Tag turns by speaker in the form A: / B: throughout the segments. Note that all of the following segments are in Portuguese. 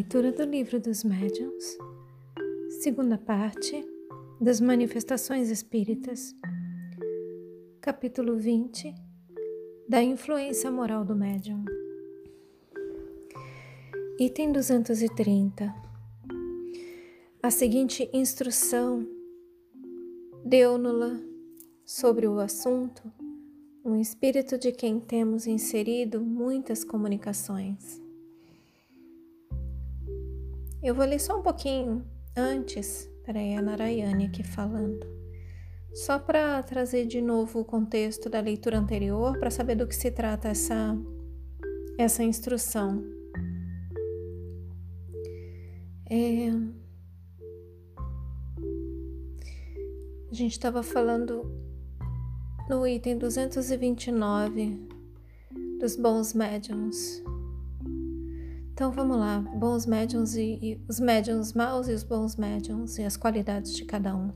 A: Leitura do Livro dos Médiuns, segunda parte das Manifestações Espíritas, capítulo 20 da Influência Moral do Médium. Item 230. A seguinte instrução deu-nos sobre o assunto um espírito de quem temos inserido muitas comunicações. Eu vou ler só um pouquinho antes, peraí, a Narayane aqui falando, só para trazer de novo o contexto da leitura anterior, para saber do que se trata essa, essa instrução. É, a gente estava falando no item 229 dos bons médiums. Então vamos lá, bons médiums e, e, os médiums maus e os bons médiums e as qualidades de cada um.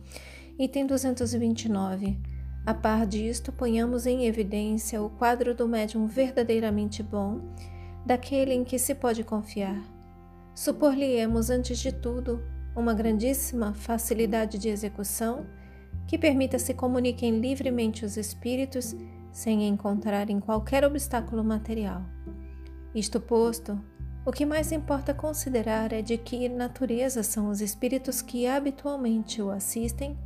A: Item 229. A par disto, ponhamos em evidência o quadro do médium verdadeiramente bom, daquele em que se pode confiar. Supor-lhe-emos, antes de tudo, uma grandíssima facilidade de execução que permita se comuniquem livremente os espíritos sem encontrarem qualquer obstáculo material. Isto posto, o que mais importa considerar é de que natureza são os espíritos que habitualmente o assistem,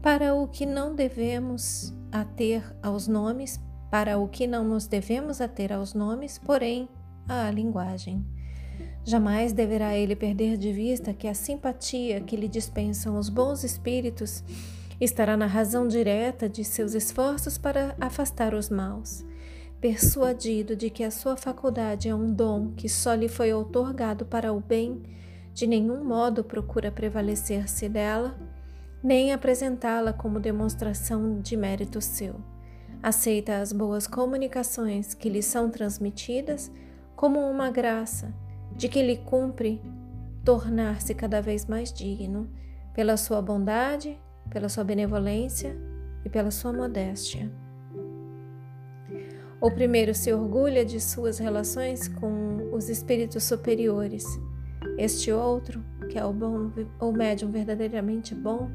A: para o que não devemos ater aos nomes, para o que não nos devemos ater aos nomes, porém à linguagem. Jamais deverá ele perder de vista que a simpatia que lhe dispensam os bons espíritos estará na razão direta de seus esforços para afastar os maus persuadido de que a sua faculdade é um dom que só lhe foi outorgado para o bem, de nenhum modo procura prevalecer-se dela, nem apresentá-la como demonstração de mérito seu. Aceita as boas comunicações que lhe são transmitidas como uma graça de que lhe cumpre tornar-se cada vez mais digno, pela sua bondade, pela sua benevolência e pela sua modéstia. O primeiro se orgulha de suas relações com os espíritos superiores. Este outro, que é o, bom, o médium verdadeiramente bom,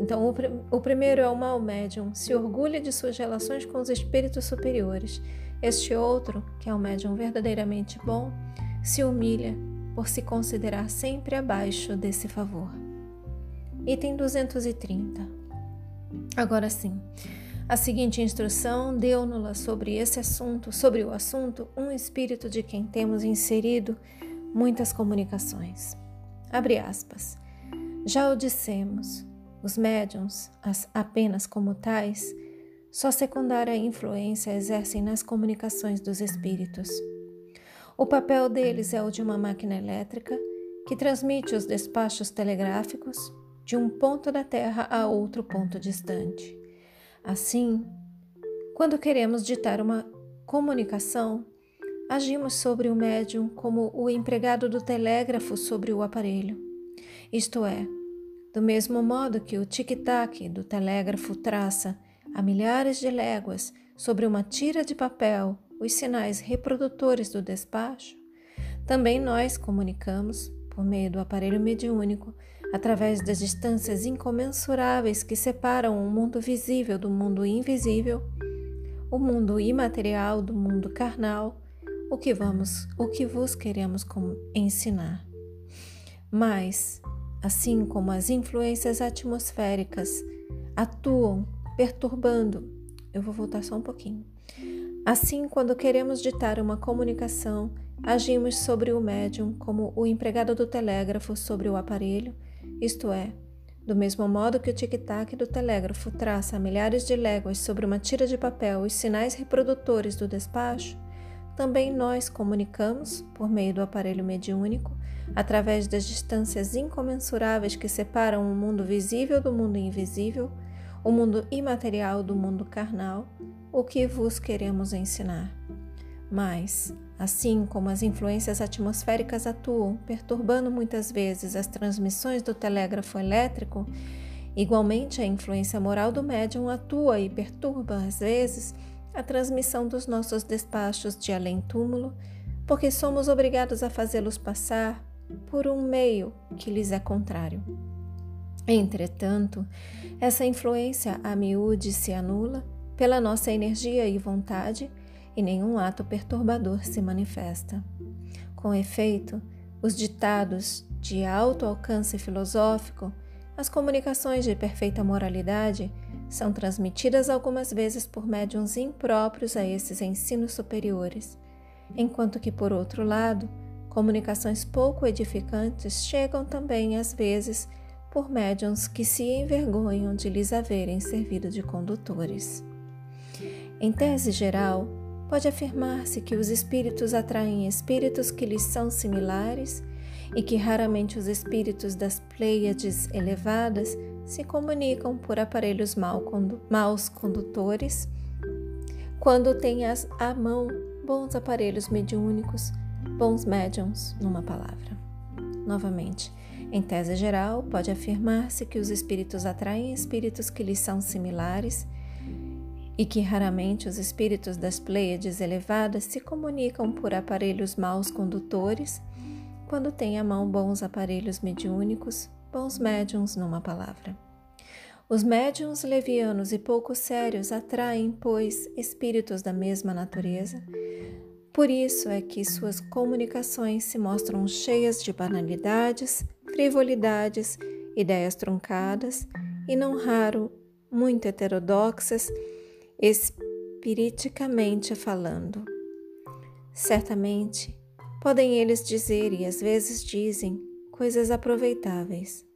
A: então o, o primeiro é o mau médium, se orgulha de suas relações com os espíritos superiores. Este outro, que é o médium verdadeiramente bom, se humilha por se considerar sempre abaixo desse favor. Item 230. Agora sim. A seguinte instrução deu-nos sobre esse assunto, sobre o assunto, um espírito de quem temos inserido muitas comunicações. Abre aspas. Já o dissemos, os médiums, apenas como tais, só secundária influência exercem nas comunicações dos espíritos. O papel deles é o de uma máquina elétrica que transmite os despachos telegráficos de um ponto da Terra a outro ponto distante. Assim, quando queremos ditar uma comunicação, agimos sobre o médium como o empregado do telégrafo sobre o aparelho. Isto é, do mesmo modo que o tic-tac do telégrafo traça a milhares de léguas sobre uma tira de papel os sinais reprodutores do despacho, também nós comunicamos, por meio do aparelho mediúnico, através das distâncias incomensuráveis que separam o mundo visível do mundo invisível, o mundo imaterial do mundo carnal, o que vamos, o que vos queremos ensinar. Mas, assim como as influências atmosféricas atuam perturbando, eu vou voltar só um pouquinho. Assim, quando queremos ditar uma comunicação, agimos sobre o médium como o empregado do telégrafo sobre o aparelho isto é, do mesmo modo que o tic-tac do telégrafo traça a milhares de léguas sobre uma tira de papel os sinais reprodutores do despacho, também nós comunicamos, por meio do aparelho mediúnico, através das distâncias incomensuráveis que separam o mundo visível do mundo invisível, o mundo imaterial do mundo carnal, o que vos queremos ensinar. Mas, Assim como as influências atmosféricas atuam, perturbando muitas vezes as transmissões do telégrafo elétrico, igualmente a influência moral do médium atua e perturba, às vezes, a transmissão dos nossos despachos de além-túmulo, porque somos obrigados a fazê-los passar por um meio que lhes é contrário. Entretanto, essa influência a miúde se anula pela nossa energia e vontade e nenhum ato perturbador se manifesta. Com efeito, os ditados de alto alcance filosófico, as comunicações de perfeita moralidade, são transmitidas algumas vezes por médiums impróprios a esses ensinos superiores, enquanto que, por outro lado, comunicações pouco edificantes chegam também, às vezes, por médiums que se envergonham de lhes haverem servido de condutores. Em tese geral, pode afirmar-se que os espíritos atraem espíritos que lhes são similares e que raramente os espíritos das Pleiades elevadas se comunicam por aparelhos mal condu maus condutores, quando têm à mão bons aparelhos mediúnicos, bons médiums, numa palavra. Novamente, em tese geral, pode afirmar-se que os espíritos atraem espíritos que lhes são similares e que raramente os espíritos das Pleiades elevadas se comunicam por aparelhos maus condutores, quando têm à mão bons aparelhos mediúnicos, bons médiums, numa palavra. Os médiums levianos e pouco sérios atraem, pois, espíritos da mesma natureza. Por isso é que suas comunicações se mostram cheias de banalidades, frivolidades, ideias truncadas e, não raro, muito heterodoxas espiriticamente falando. Certamente, podem eles dizer e às vezes dizem coisas aproveitáveis,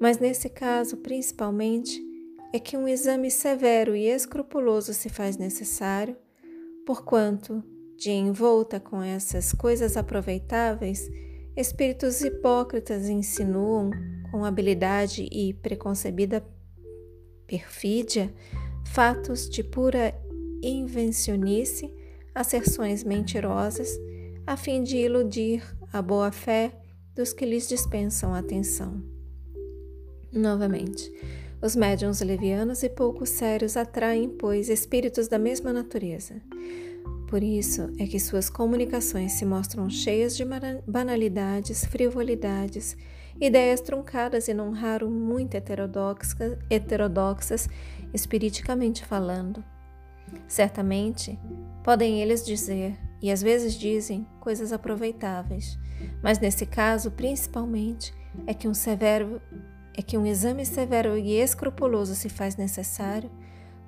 A: mas nesse caso, principalmente, é que um exame severo e escrupuloso se faz necessário, porquanto, de envolta com essas coisas aproveitáveis, espíritos hipócritas insinuam, com habilidade e preconcebida perfídia, fatos de pura invencionice, asserções mentirosas, a fim de iludir a boa-fé dos que lhes dispensam atenção. Novamente, os médiuns levianos e pouco sérios atraem, pois, espíritos da mesma natureza. Por isso é que suas comunicações se mostram cheias de banalidades, frivolidades, ideias truncadas e não raro muito heterodoxas, heterodoxas espiriticamente falando. Certamente, podem eles dizer, e às vezes dizem, coisas aproveitáveis, mas nesse caso, principalmente, é que um severo é que um exame severo e escrupuloso se faz necessário,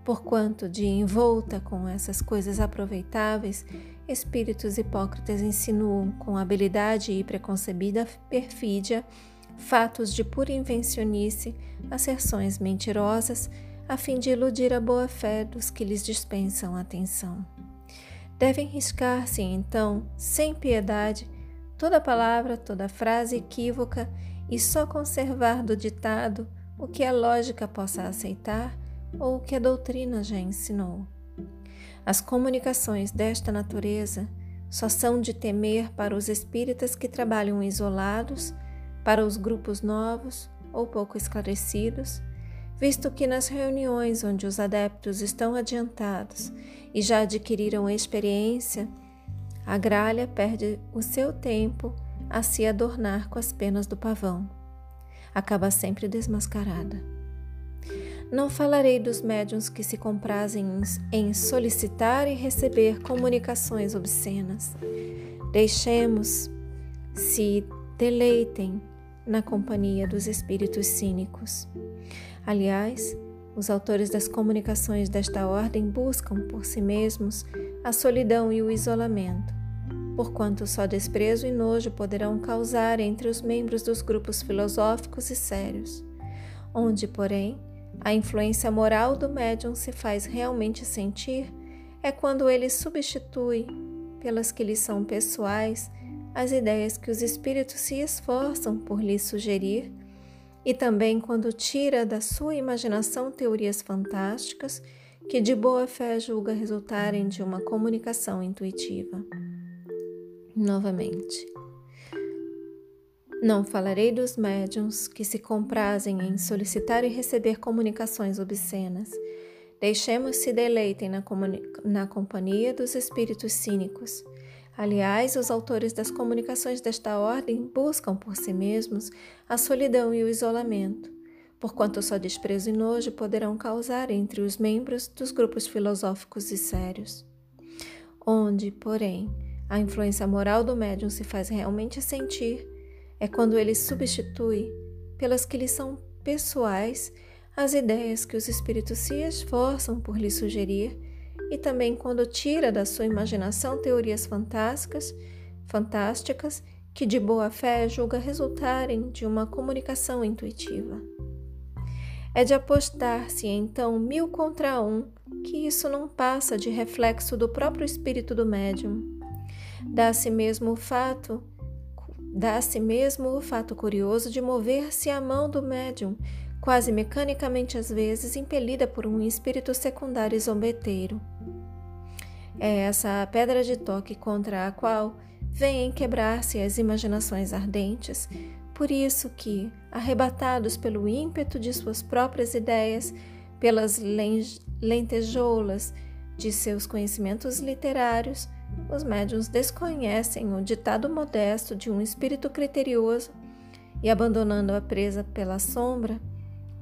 A: porquanto de envolta com essas coisas aproveitáveis, espíritos hipócritas insinuam com habilidade e preconcebida perfídia fatos de pura invencionice, asserções mentirosas, a fim de iludir a boa-fé dos que lhes dispensam atenção. Devem riscar-se, então, sem piedade, toda palavra, toda frase equívoca e só conservar do ditado o que a lógica possa aceitar ou o que a doutrina já ensinou. As comunicações desta natureza só são de temer para os espíritas que trabalham isolados, para os grupos novos ou pouco esclarecidos, visto que nas reuniões onde os adeptos estão adiantados e já adquiriram experiência, a gralha perde o seu tempo a se adornar com as penas do pavão. Acaba sempre desmascarada. Não falarei dos médiuns que se comprazem em solicitar e receber comunicações obscenas. Deixemos se deleitem na companhia dos espíritos cínicos. Aliás, os autores das comunicações desta ordem buscam por si mesmos a solidão e o isolamento, porquanto só desprezo e nojo poderão causar entre os membros dos grupos filosóficos e sérios, onde, porém, a influência moral do médium se faz realmente sentir é quando ele substitui, pelas que lhe são pessoais, as ideias que os espíritos se esforçam por lhe sugerir e também quando tira da sua imaginação teorias fantásticas que de boa fé julga resultarem de uma comunicação intuitiva. Novamente, não falarei dos médiums que se comprazem em solicitar e receber comunicações obscenas. Deixemos-se deleitem na, na companhia dos espíritos cínicos. Aliás, os autores das comunicações desta ordem buscam por si mesmos a solidão e o isolamento, porquanto só desprezo e nojo poderão causar entre os membros dos grupos filosóficos e sérios. Onde, porém, a influência moral do médium se faz realmente sentir é quando ele substitui, pelas que lhe são pessoais, as ideias que os espíritos se esforçam por lhe sugerir e também quando tira da sua imaginação teorias fantásticas, fantásticas que de boa fé julga resultarem de uma comunicação intuitiva. É de apostar-se então mil contra um que isso não passa de reflexo do próprio espírito do médium. Dá-se mesmo o fato, dá-se mesmo o fato curioso de mover-se a mão do médium, quase mecanicamente às vezes impelida por um espírito secundário zombeteiro. É essa a pedra de toque contra a qual vêm quebrar-se as imaginações ardentes, por isso que, arrebatados pelo ímpeto de suas próprias ideias, pelas lentejoulas de seus conhecimentos literários, os médiuns desconhecem o ditado modesto de um espírito criterioso e, abandonando a presa pela sombra,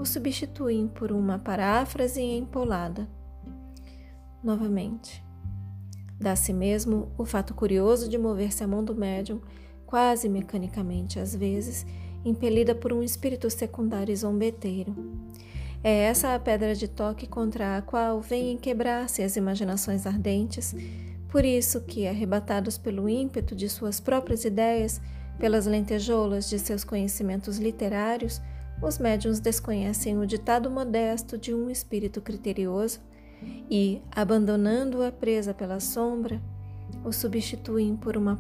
A: o substituem por uma paráfrase empolada. Novamente. Dá-se mesmo o fato curioso de mover-se a mão do médium, quase mecanicamente às vezes, impelida por um espírito secundário zombeteiro. É essa a pedra de toque contra a qual vêm quebrar-se as imaginações ardentes, por isso que, arrebatados pelo ímpeto de suas próprias ideias, pelas lentejoulas de seus conhecimentos literários, os médiuns desconhecem o ditado modesto de um espírito criterioso e, abandonando-a presa pela sombra, o substituem por uma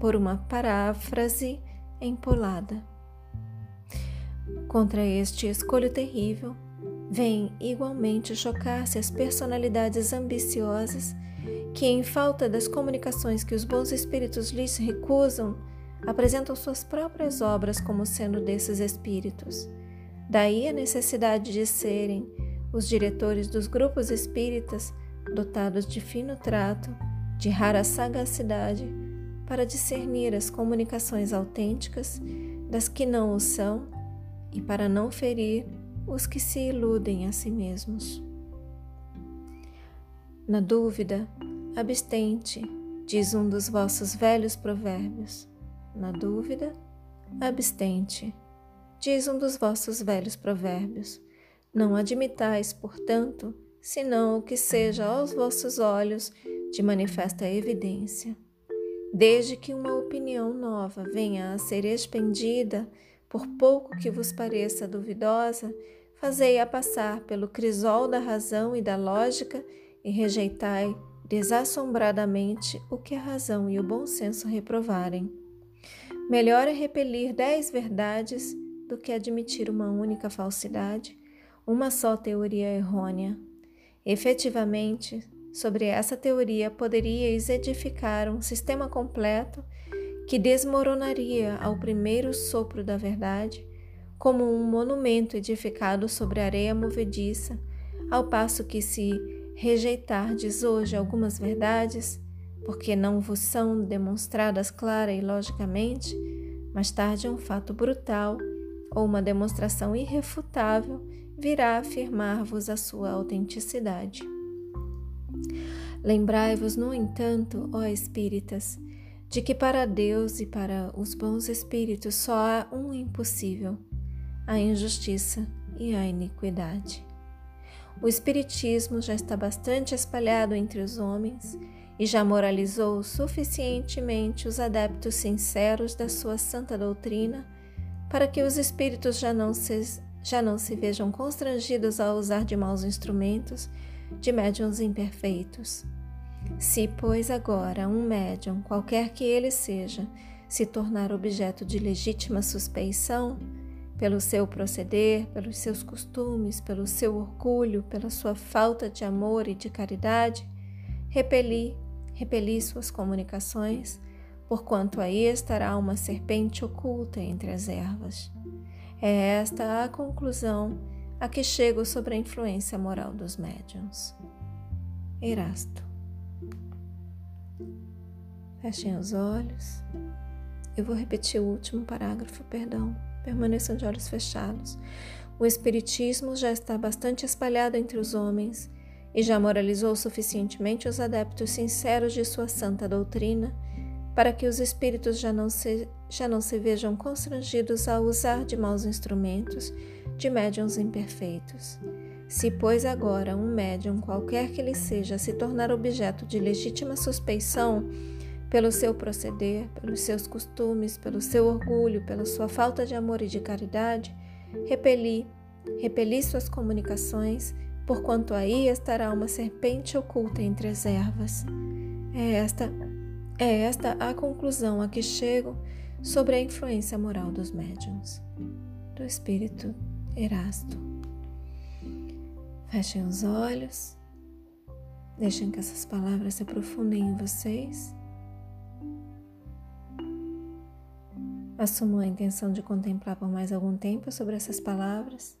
A: por uma paráfrase empolada. Contra este escolho terrível, vêm igualmente chocar-se as personalidades ambiciosas que, em falta das comunicações que os bons espíritos lhes recusam, apresentam suas próprias obras como sendo desses espíritos. Daí a necessidade de serem os diretores dos grupos espíritas, dotados de fino trato, de rara sagacidade, para discernir as comunicações autênticas das que não o são e para não ferir os que se iludem a si mesmos. Na dúvida, abstente, diz um dos vossos velhos provérbios. Na dúvida, abstente, diz um dos vossos velhos provérbios. Não admitais, portanto, senão o que seja aos vossos olhos de manifesta evidência. Desde que uma opinião nova venha a ser expendida, por pouco que vos pareça duvidosa, fazei-a passar pelo crisol da razão e da lógica e rejeitai desassombradamente o que a razão e o bom senso reprovarem. Melhor é repelir dez verdades do que admitir uma única falsidade uma só teoria errônea. Efetivamente, sobre essa teoria poderíeis edificar um sistema completo que desmoronaria ao primeiro sopro da verdade, como um monumento edificado sobre areia movediça, ao passo que se rejeitardes hoje algumas verdades, porque não vos são demonstradas clara e logicamente, mais tarde um fato brutal ou uma demonstração irrefutável virá afirmar-vos a sua autenticidade. Lembrai-vos, no entanto, ó espíritas, de que para Deus e para os bons espíritos só há um impossível: a injustiça e a iniquidade. O Espiritismo já está bastante espalhado entre os homens e já moralizou suficientemente os adeptos sinceros da sua santa doutrina para que os espíritos já não se já não se vejam constrangidos a usar de maus instrumentos, de médiums imperfeitos. Se, pois, agora um médium, qualquer que ele seja, se tornar objeto de legítima suspeição, pelo seu proceder, pelos seus costumes, pelo seu orgulho, pela sua falta de amor e de caridade, repeli, repeli suas comunicações, porquanto aí estará uma serpente oculta entre as ervas. É esta a conclusão a que chego sobre a influência moral dos médiuns. Erasto. Fechem os olhos. Eu vou repetir o último parágrafo, perdão. Permaneçam de olhos fechados. O Espiritismo já está bastante espalhado entre os homens e já moralizou suficientemente os adeptos sinceros de sua santa doutrina para que os espíritos já não se, já não se vejam constrangidos a usar de maus instrumentos de médiums imperfeitos. Se, pois, agora um médium, qualquer que ele seja, se tornar objeto de legítima suspeição pelo seu proceder, pelos seus costumes, pelo seu orgulho, pela sua falta de amor e de caridade, repeli, repeli suas comunicações, porquanto aí estará uma serpente oculta entre as ervas. É esta é esta a conclusão a que chego sobre a influência moral dos médiums. Do espírito Erasto. Fechem os olhos. Deixem que essas palavras se aprofundem em vocês. Assumam a intenção de contemplar por mais algum tempo sobre essas palavras.